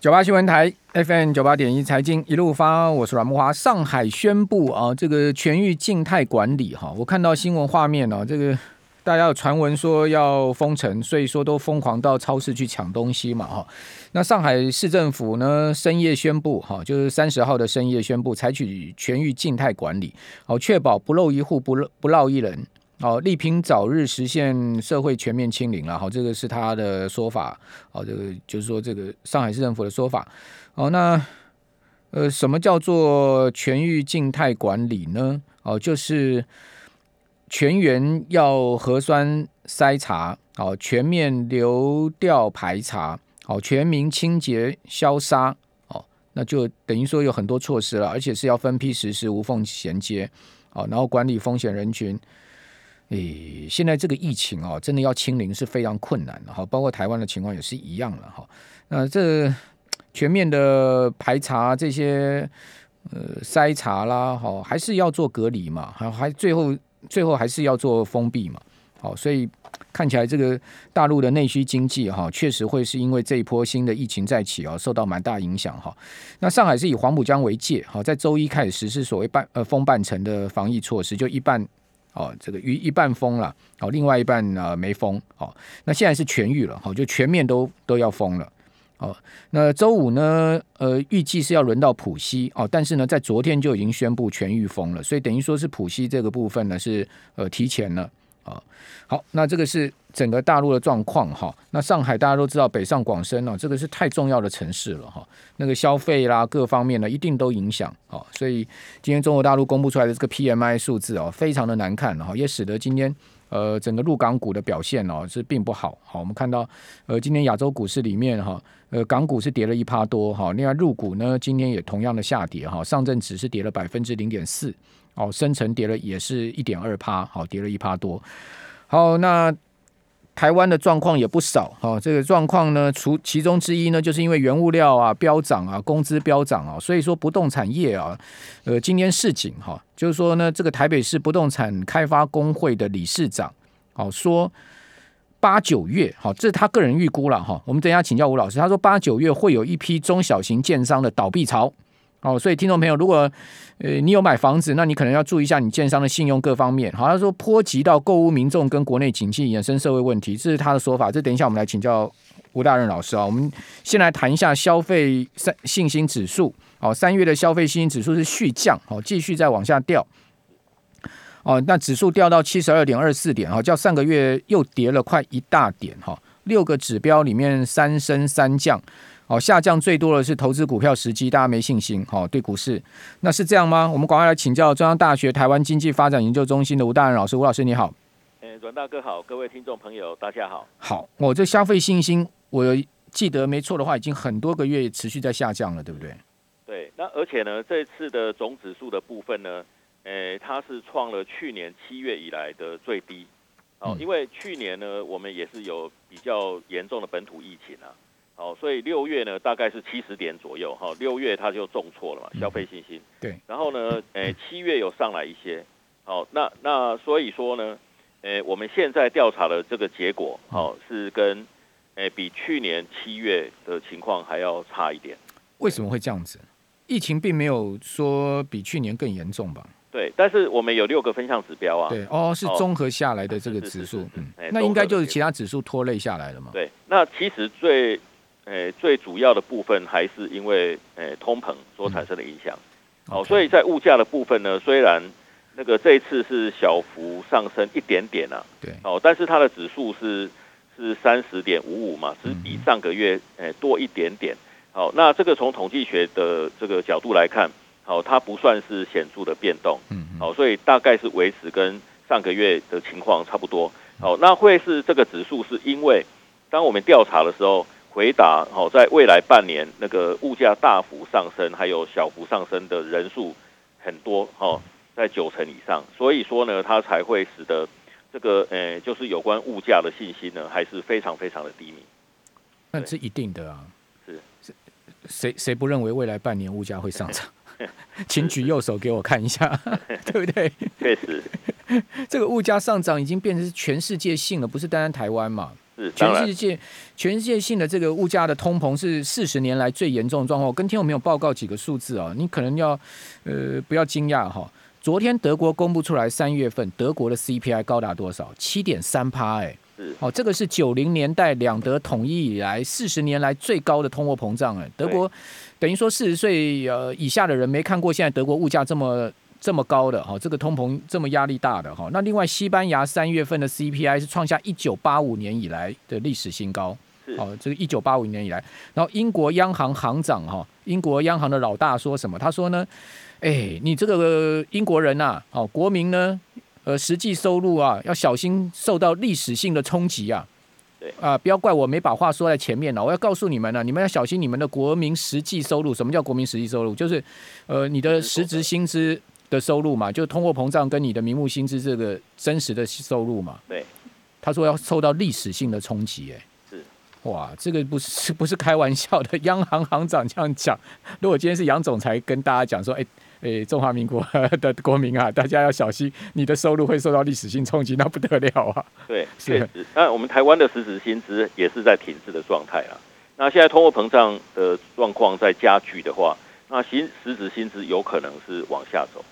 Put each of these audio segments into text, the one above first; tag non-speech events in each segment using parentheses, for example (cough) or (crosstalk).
九八新闻台 FM 九八点一财经一路发，我是阮慕华。上海宣布啊，这个全域静态管理哈，我看到新闻画面呢，这个大家有传闻说要封城，所以说都疯狂到超市去抢东西嘛哈。那上海市政府呢，深夜宣布哈，就是三十号的深夜宣布，采取全域静态管理，好，确保不漏一户，不漏不落一人。哦，力拼早日实现社会全面清零了。好，这个是他的说法。哦，这个就是说，这个上海市政府的说法。哦，那呃，什么叫做全域静态管理呢？哦，就是全员要核酸筛查，哦，全面流调排查，哦，全民清洁消杀。哦，那就等于说有很多措施了，而且是要分批实施，无缝衔接。哦，然后管理风险人群。诶，现在这个疫情啊，真的要清零是非常困难的哈，包括台湾的情况也是一样了哈。那这全面的排查这些呃筛查啦，哈，还是要做隔离嘛，还还最后最后还是要做封闭嘛。好，所以看起来这个大陆的内需经济哈，确实会是因为这一波新的疫情再起啊，受到蛮大影响哈。那上海是以黄浦江为界，好，在周一开始实施所谓半呃封半程的防疫措施，就一半。哦，这个一一半封了，哦，另外一半啊没封，哦，那现在是痊愈了，哦，就全面都都要封了，哦，那周五呢，呃，预计是要轮到浦西，哦，但是呢，在昨天就已经宣布全域封了，所以等于说是浦西这个部分呢是呃提前了。啊，好，那这个是整个大陆的状况哈。那上海大家都知道，北上广深哦，这个是太重要的城市了哈。那个消费啦，各方面呢，一定都影响啊。所以今天中国大陆公布出来的这个 PMI 数字哦，非常的难看哈，也使得今天呃整个陆港股的表现哦是并不好。好，我们看到呃今天亚洲股市里面哈，呃港股是跌了一趴多哈。另外入股呢今天也同样的下跌哈，上证指是跌了百分之零点四。哦，深成跌了也是一点二趴，好，跌了一趴多。好，那台湾的状况也不少，哈，这个状况呢，除其中之一呢，就是因为原物料啊飙涨啊，工资飙涨啊，所以说不动产业啊，呃，今天市井哈，就是说呢，这个台北市不动产开发公会的理事长，好说八九月，好，这是他个人预估了哈，我们等一下请教吴老师，他说八九月会有一批中小型建商的倒闭潮。哦，所以听众朋友，如果呃你有买房子，那你可能要注意一下你建商的信用各方面。好，像说波及到购物民众跟国内景气衍生社会问题，这是他的说法。这等一下我们来请教吴大任老师啊。我们先来谈一下消费三信心指数。哦，三月的消费信心指数是续降，哦，继续再往下掉。哦，那指数掉到七十二点二四点，哈，较上个月又跌了快一大点，哈。六个指标里面三升三降。哦，下降最多的是投资股票时机，大家没信心。好，对股市，那是这样吗？我们赶快来请教中央大学台湾经济发展研究中心的吴大任老师。吴老师你好，诶，阮大哥好，各位听众朋友大家好。好，我这消费信心，我记得没错的话，已经很多个月持续在下降了，对不对？对，那而且呢，这次的总指数的部分呢，诶，它是创了去年七月以来的最低。哦，因为去年呢，我们也是有比较严重的本土疫情啊。哦，所以六月呢，大概是七十点左右，哈，六月它就重挫了嘛，消费信心。对。然后呢，诶，七月有上来一些，好，那那所以说呢，诶，我们现在调查的这个结果，好，是跟诶比去年七月的情况还要差一点。为什么会这样子？疫情并没有说比去年更严重吧？对，但是我们有六个分项指标啊。对，哦，是综合下来的这个指数，嗯，那应该就是其他指数拖累下来了嘛？对，那其实最。诶，最主要的部分还是因为诶通膨所产生的影响。好，所以在物价的部分呢，虽然那个这一次是小幅上升一点点啊，对，好，但是它的指数是是三十点五五嘛，是比上个月诶多一点点。好，那这个从统计学的这个角度来看，好，它不算是显著的变动。嗯，好，所以大概是维持跟上个月的情况差不多。好，那会是这个指数是因为当我们调查的时候。回答好，在未来半年那个物价大幅上升，还有小幅上升的人数很多哦，在九成以上，所以说呢，它才会使得这个呃，就是有关物价的信心呢，还是非常非常的低迷。那是一定的啊，是谁谁不认为未来半年物价会上涨？(laughs) 请举右手给我看一下，(laughs) 对不对？确实，这个物价上涨已经变成是全世界性了，不是单单台湾嘛？全世界全世界性的这个物价的通膨是四十年来最严重的状况。我跟听众朋友报告几个数字啊，你可能要呃不要惊讶哈。昨天德国公布出来三月份德国的 CPI 高达多少？七点三趴，哎，是哦，这个是九零年代两德统一以来四十年来最高的通货膨胀，哎，德国等于说四十岁呃以下的人没看过现在德国物价这么。这么高的哈，这个通膨这么压力大的哈，那另外西班牙三月份的 CPI 是创下一九八五年以来的历史新高，哦，这个一九八五年以来，然后英国央行行长哈，英国央行的老大说什么？他说呢，哎，你这个英国人呐，哦，国民呢，呃，实际收入啊，要小心受到历史性的冲击啊，对啊，不要怪我没把话说在前面了，我要告诉你们呢，你们要小心你们的国民实际收入。什么叫国民实际收入？就是呃，你的实质薪资。的收入嘛，就通货膨胀跟你的名目薪资这个真实的收入嘛。对，他说要受到历史性的冲击，哎，是，哇，这个不是不是开玩笑的，央行行长这样讲。(laughs) 如果今天是杨总裁跟大家讲说，哎哎，中华民国的国民啊，(laughs) 大家要小心，你的收入会受到历史性冲击，那不得了啊。对，(laughs) 是。那我们台湾的实质薪资也是在停滞的状态啊。那现在通货膨胀的状况在加剧的话，那薪实质薪资有可能是往下走。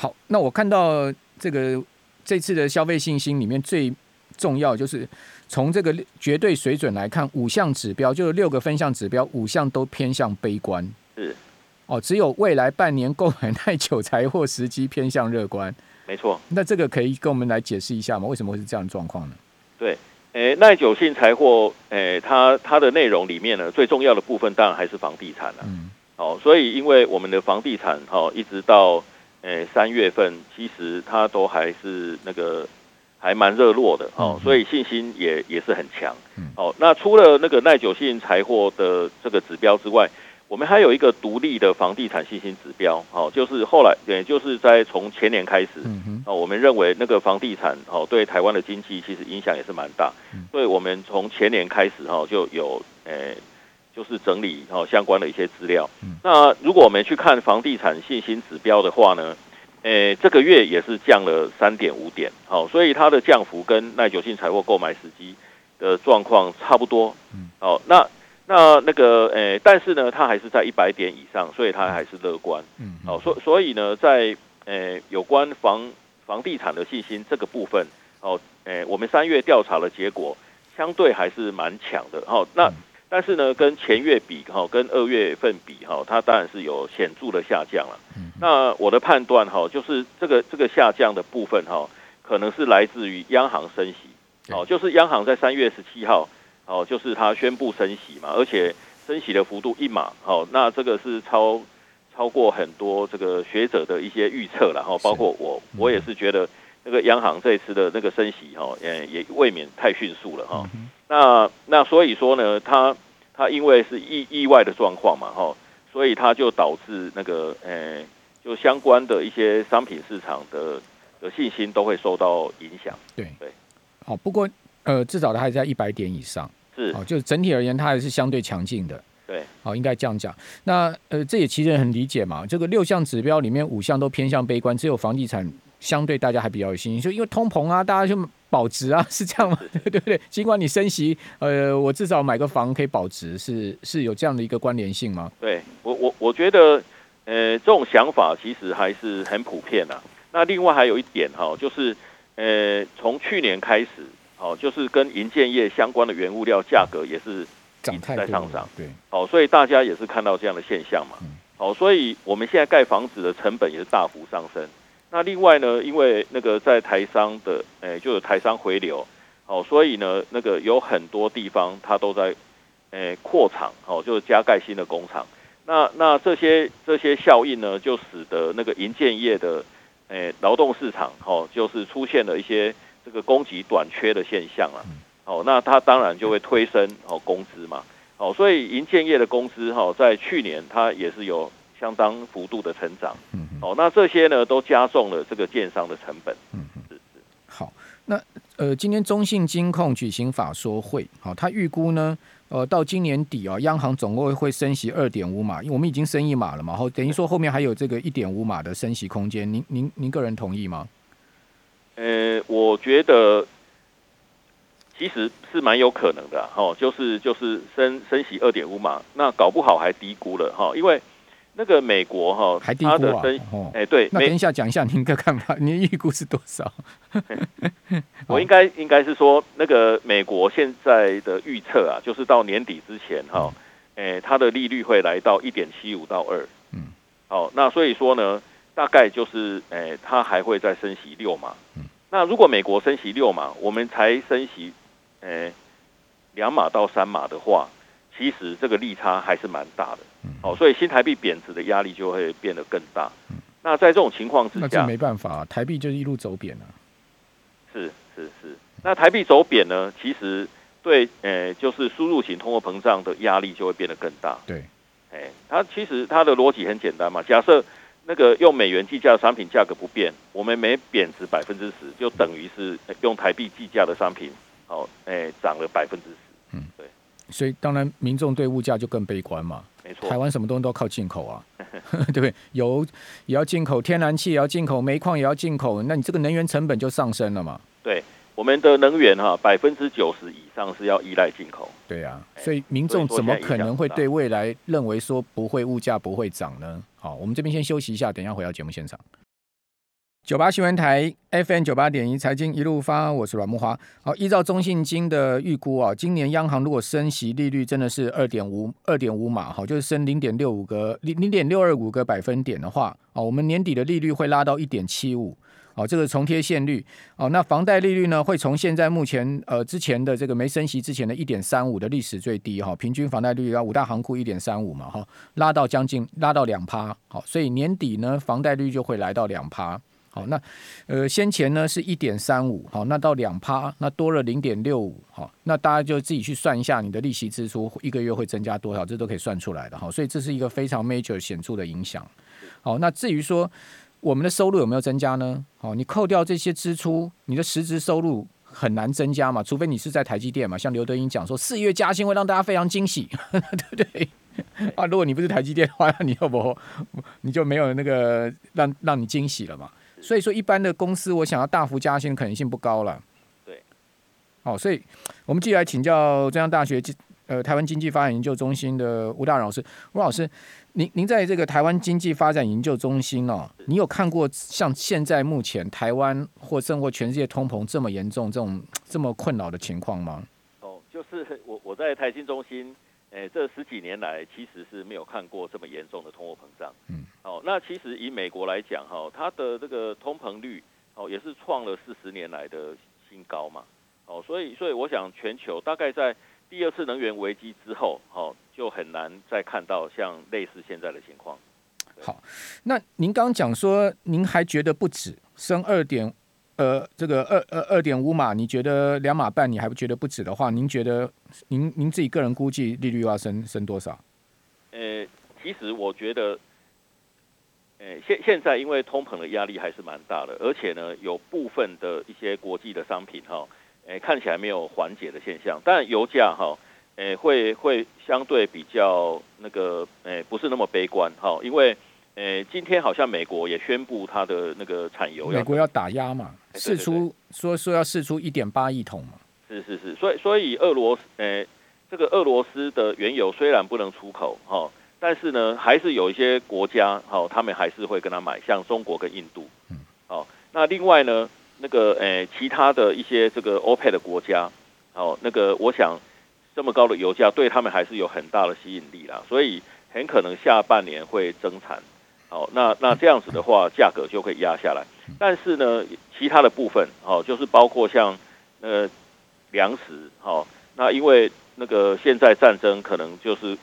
好，那我看到这个这次的消费信心里面最重要就是从这个绝对水准来看，五项指标就是六个分项指标，五项都偏向悲观。是哦，只有未来半年购买耐久财货时机偏向乐观。没错，那这个可以跟我们来解释一下吗？为什么会是这样的状况呢？对，诶，耐久性财货，诶，它它的内容里面呢，最重要的部分当然还是房地产了。嗯，哦，所以因为我们的房地产，哈，一直到。诶，三月份其实它都还是那个还蛮热络的哦，所以信心也也是很强。哦，那除了那个耐久性财货的这个指标之外，我们还有一个独立的房地产信心指标。哦，就是后来也就是在从前年开始，哦，我们认为那个房地产哦对台湾的经济其实影响也是蛮大，所以我们从前年开始哈就有诶。就是整理哦相关的一些资料。那如果我们去看房地产信心指标的话呢，诶，这个月也是降了三点五点，好，所以它的降幅跟耐久性财货购买时机的状况差不多。好，那那那个诶，但是呢，它还是在一百点以上，所以它还是乐观。嗯好，所所以呢，在诶有关房房地产的信心这个部分，哦，诶，我们三月调查的结果相对还是蛮强的。好，那。但是呢，跟前月比哈，跟二月份比哈，它当然是有显著的下降了。那我的判断哈，就是这个这个下降的部分哈，可能是来自于央行升息。哦，就是央行在三月十七号，哦，就是它宣布升息嘛，而且升息的幅度一码，哦，那这个是超超过很多这个学者的一些预测了哈，包括我，我也是觉得那个央行这一次的那个升息哈，也也未免太迅速了哈。那那所以说呢，它它因为是意意外的状况嘛，哈，所以它就导致那个呃、欸，就相关的一些商品市场的的信心都会受到影响。对对，好，不过呃，至少它还在一百点以上，是哦，就整体而言，它还是相对强劲的。对，好，应该这样讲。那呃，这也其实很理解嘛，这个六项指标里面五项都偏向悲观，只有房地产相对大家还比较有信心，就因为通膨啊，大家就。保值啊，是这样吗？(laughs) 对对对，尽管你升息，呃，我至少买个房可以保值，是是有这样的一个关联性吗？对我我我觉得，呃，这种想法其实还是很普遍的。那另外还有一点哈，就是呃，从去年开始，哦，就是跟营建业相关的原物料价格也是涨在上涨，对，哦，所以大家也是看到这样的现象嘛，哦，所以我们现在盖房子的成本也是大幅上升。那另外呢，因为那个在台商的，诶，就有台商回流，哦，所以呢，那个有很多地方它都在，诶，扩厂，哦，就是加盖新的工厂。那那这些这些效应呢，就使得那个银建业的，诶，劳动市场，哦，就是出现了一些这个供给短缺的现象了。哦，那它当然就会推升哦工资嘛。哦，所以银建业的工资，哈，在去年它也是有。相当幅度的成长，嗯，哦，那这些呢都加重了这个建商的成本，嗯，是是。好，那呃，今天中信金控举行法说会，好，他预估呢，呃，到今年底啊，央行总共会升息二点五码，因为我们已经升一码了嘛，后等于说后面还有这个一点五码的升息空间，您您您个人同意吗？呃，我觉得其实是蛮有可能的哈，就是就是升升息二点五码，那搞不好还低估了哈，因为那个美国哈，还低估啊？哎，对，那等一下讲一下您的看法，您预估是多少？(laughs) 我应该应该是说，那个美国现在的预测啊，就是到年底之前哈，哎，它的利率会来到一点七五到二，嗯，好，那所以说呢，大概就是哎，它还会再升息六码，嗯，那如果美国升息六码，我们才升息。诶，两码到三码的话，其实这个利差还是蛮大的。哦，所以新台币贬值的压力就会变得更大。那在这种情况之下，那这没办法，台币就一路走贬啊。是是是，那台币走贬呢，其实对，诶，就是输入型通货膨胀的压力就会变得更大。对，哎，它其实它的逻辑很简单嘛，假设那个用美元计价的商品价格不变，我们每贬值百分之十，就等于是用台币计价的商品。哦，哎、欸，涨了百分之十，嗯，对，所以当然民众对物价就更悲观嘛，没错，台湾什么东西都靠进口啊，(laughs) 对不对？油也要进口，天然气也要进口，煤矿也要进口，那你这个能源成本就上升了嘛？对，我们的能源哈，百分之九十以上是要依赖进口，对啊，所以民众怎么可能会对未来认为说不会物价不会涨呢？好，我们这边先休息一下，等一下回到节目现场。九八新闻台 FM 九八点一财经一路发，我是阮慕华。好，依照中信金的预估啊，今年央行如果升息利率真的是二点五二点五码，好，就是升零点六五个零零点六二五个百分点的话，啊，我们年底的利率会拉到一点七五，哦，这个重贴现率，哦，那房贷利率呢，会从现在目前呃之前的这个没升息之前的一点三五的历史最低哈，平均房贷利率要五大行库一点三五嘛哈，拉到将近拉到两趴，好，所以年底呢房贷率就会来到两趴。好，那呃，先前呢是一点三五，好，那到两趴，那多了零点六五，好，那大家就自己去算一下，你的利息支出一个月会增加多少，这都可以算出来的哈，所以这是一个非常 major 显著的影响。好，那至于说我们的收入有没有增加呢？好，你扣掉这些支出，你的实质收入很难增加嘛，除非你是在台积电嘛，像刘德英讲说四月加薪会让大家非常惊喜，(laughs) 对不对？啊，如果你不是台积电的话，你要不你就没有那个让让你惊喜了嘛。所以说，一般的公司我想要大幅加薪的可能性不高了。对，好，所以我们继续来请教中央大学呃台湾经济发展研究中心的吴大老师。吴老师，您您在这个台湾经济发展研究中心哦，你有看过像现在目前台湾或甚或全世界通膨这么严重、这种这么困扰的情况吗？哦，就是我我在台经中心。哎，这十几年来其实是没有看过这么严重的通货膨胀。嗯，好，那其实以美国来讲，哈，它的这个通膨率，哦，也是创了四十年来的新高嘛。哦，所以，所以我想，全球大概在第二次能源危机之后，哦，就很难再看到像类似现在的情况。好，那您刚刚讲说，您还觉得不止升二点。呃，这个二二二点五码，你觉得两码半你还不觉得不止的话，您觉得您您自己个人估计利率要升升多少？呃，其实我觉得，呃，现现在因为通膨的压力还是蛮大的，而且呢，有部分的一些国际的商品哈，呃，看起来没有缓解的现象，但油价哈，呃，会会相对比较那个，呃，不是那么悲观哈，因为。诶，今天好像美国也宣布它的那个产油，美国要打压嘛，试出说说要试出一点八亿桶嘛，是是是，所以所以俄罗斯，诶，这个俄罗斯的原油虽然不能出口哈，但是呢，还是有一些国家哈，他们还是会跟他买，像中国跟印度，嗯，好，那另外呢，那个诶，其他的一些这个 OPEC 的国家，哦，那个我想这么高的油价对他们还是有很大的吸引力啦，所以很可能下半年会增产。哦，那那这样子的话，(laughs) 价格就可以压下来。但是呢，其他的部分，哦，就是包括像呃粮食，哦，那因为那个现在战争可能就是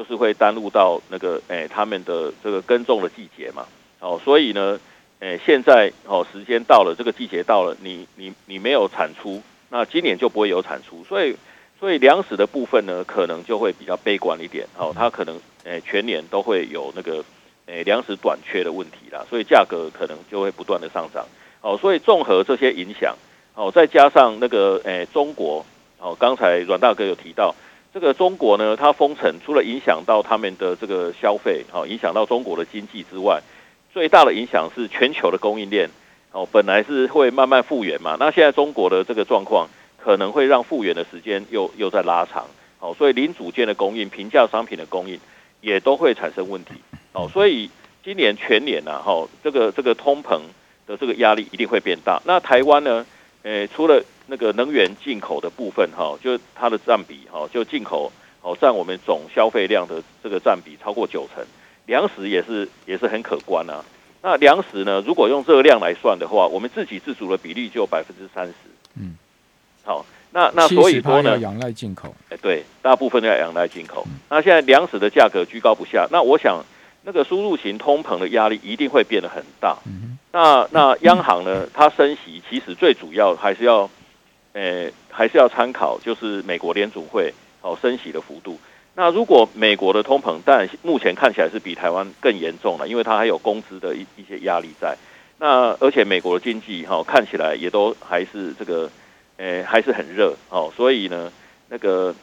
就是会耽误到那个诶他们的这个耕种的季节嘛，哦，所以呢，诶现在哦时间到了，这个季节到了，你你你没有产出，那今年就不会有产出，所以所以粮食的部分呢，可能就会比较悲观一点，哦，它可能诶全年都会有那个。诶，粮食短缺的问题啦，所以价格可能就会不断的上涨。哦，所以综合这些影响，哦，再加上那个诶中国，哦，刚才阮大哥有提到，这个中国呢，它封城除了影响到他们的这个消费，哦，影响到中国的经济之外，最大的影响是全球的供应链，哦，本来是会慢慢复原嘛，(laughs) 那现在中国的这个状况，可能会让复原的时间又又在拉长，哦，所以零组件的供应、平价商品的供应也都会产生问题，哦，所以今年全年呢，哈，这个这个通膨的这个压力一定会变大。那台湾呢，诶，除了那个能源进口的部分，哈，就它的占比，哈，就进口，哦，占我们总消费量的这个占比超过九成，粮食也是也是很可观啊。那粮食呢，如果用热量来算的话，我们自给自足的比例就百分之三十。嗯。好，那那所以说呢，仰赖进口，哎，对，大部分要仰赖进口。那现在粮食的价格居高不下，那我想那个输入型通膨的压力一定会变得很大。那那央行呢，它升息其实最主要还是要，呃，还是要参考就是美国联准会哦升息的幅度。那如果美国的通膨，但目前看起来是比台湾更严重了，因为它还有工资的一一些压力在。那而且美国的经济哈看起来也都还是这个。诶、还是很热哦，所以呢，那个，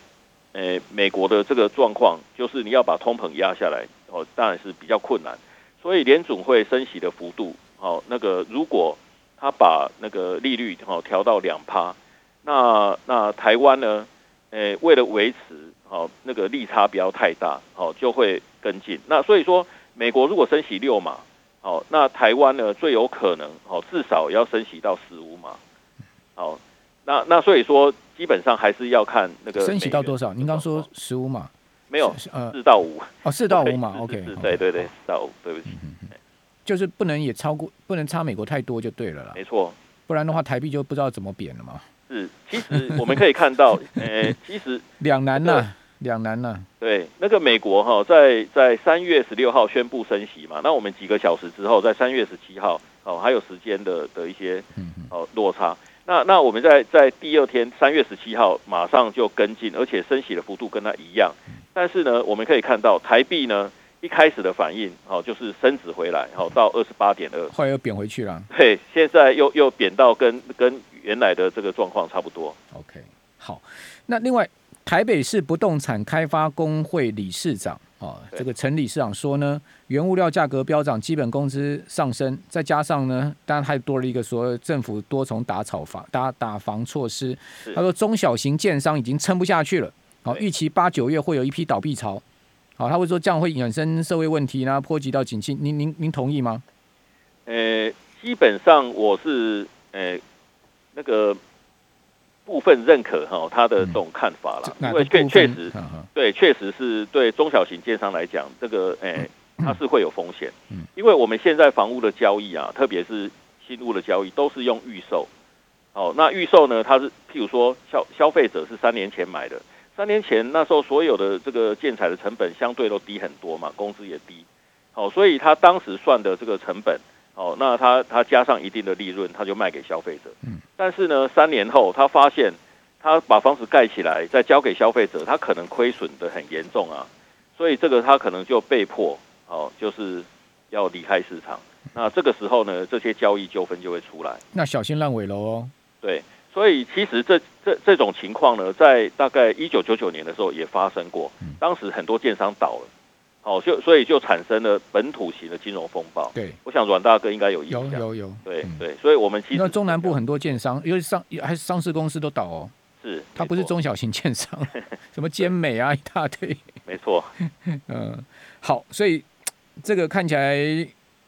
诶、美国的这个状况就是你要把通膨压下来哦，当然是比较困难。所以联准会升息的幅度，哦，那个如果他把那个利率哦调到两趴，那那台湾呢，诶、欸，为了维持哦那个利差不要太大，哦，就会跟进。那所以说，美国如果升息六码，哦，那台湾呢最有可能哦至少要升息到十五码，哦。那那所以说，基本上还是要看那个升息到多少？您刚说十五码，没有，呃，四到五哦，四到五码，OK，对对对，四到五，对不起，就是不能也超过，不能差美国太多就对了啦。没错，不然的话台币就不知道怎么贬了嘛。是，其实我们可以看到，(laughs) 呃，其实 (laughs) 两难呐，两难呐。对，那个美国哈，在在三月十六号宣布升息嘛，那我们几个小时之后，在三月十七号，哦，还有时间的的一些哦落差。那那我们在在第二天三月十七号马上就跟进，而且升息的幅度跟它一样。但是呢，我们可以看到台币呢一开始的反应，哦，就是升值回来，哦，到二十八点二，后来又贬回去了。对，现在又又贬到跟跟原来的这个状况差不多。OK，好。那另外，台北市不动产开发工会理事长。哦，这个陈理事长说呢，原物料价格飙涨，基本工资上升，再加上呢，当然还多了一个说政府多重打草房打打房措施。他说中小型建商已经撑不下去了，好，预期八九月会有一批倒闭潮。好，他会说这样会衍生社会问题呢，波及到景气。您您您同意吗？呃，基本上我是呃那个。部分认可哈他的这种看法了，因为确确实对，确实是对中小型建商来讲，这个诶、欸，(clears throat) 它是会有风险。因为我们现在房屋的交易啊，特别是新屋的交易，都是用预售。哦，那预售呢，它是譬如说消消费者是三年前买的，三年前那时候所有的这个建材的成本相对都低很多嘛，工资也低。哦，所以他当时算的这个成本。哦，那他他加上一定的利润，他就卖给消费者。嗯，但是呢，三年后他发现，他把房子盖起来再交给消费者，他可能亏损的很严重啊。所以这个他可能就被迫哦，就是要离开市场。那这个时候呢，这些交易纠纷就会出来。那小心烂尾楼哦。对，所以其实这这这种情况呢，在大概一九九九年的时候也发生过，当时很多建商倒了。哦，就所以就产生了本土型的金融风暴。对，我想阮大哥应该有印象。有有有。对对，所以我们其实那中南部很多建商，因为上还是上市公司都倒哦。是，它不是中小型建商，(laughs) 什么坚美啊一大堆。没错。(laughs) 嗯，好，所以这个看起来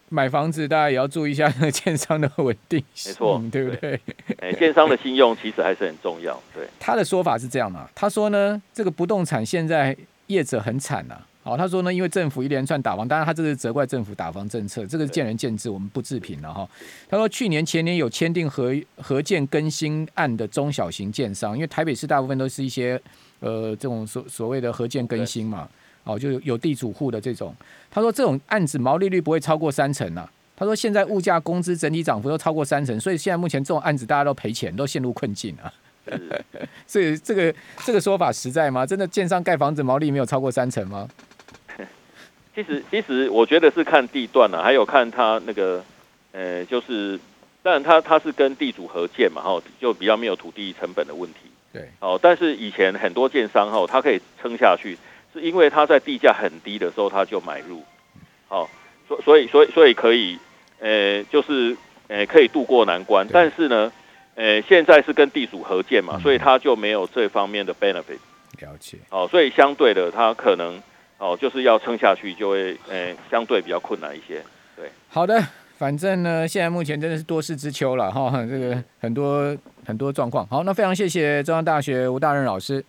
买房子大家也要注意一下那个建商的稳定性，没错，对不对？哎，建商的信用其实还是很重要。对，他的说法是这样嘛？他说呢，这个不动产现在业者很惨呐。好，他说呢，因为政府一连串打房，当然他这是责怪政府打房政策，这个见仁见智，我们不置评了哈。他说去年前年有签订合合建更新案的中小型建商，因为台北市大部分都是一些呃这种所所谓的合建更新嘛，哦，就有地主户的这种。他说这种案子毛利率不会超过三成啊。他说现在物价、工资整体涨幅都超过三成，所以现在目前这种案子大家都赔钱，都陷入困境啊。(laughs) 所以这个这个说法实在吗？真的建商盖房子毛利没有超过三成吗？(laughs) 其实，其实我觉得是看地段啊，还有看他那个，呃，就是，当然他他是跟地主合建嘛，哈，就比较没有土地成本的问题。对，哦，但是以前很多建商哈，他可以撑下去，是因为他在地价很低的时候他就买入，好，所所以所以所以可以，呃，就是呃可以渡过难关。但是呢，呃，现在是跟地主合建嘛，嗯、所以它就没有这方面的 benefit。了解。哦，所以相对的，它可能哦，就是要撑下去，就会呃，相对比较困难一些。对，好的，反正呢，现在目前真的是多事之秋了哈，这个很多很多状况。好，那非常谢谢中央大学吴大任老师。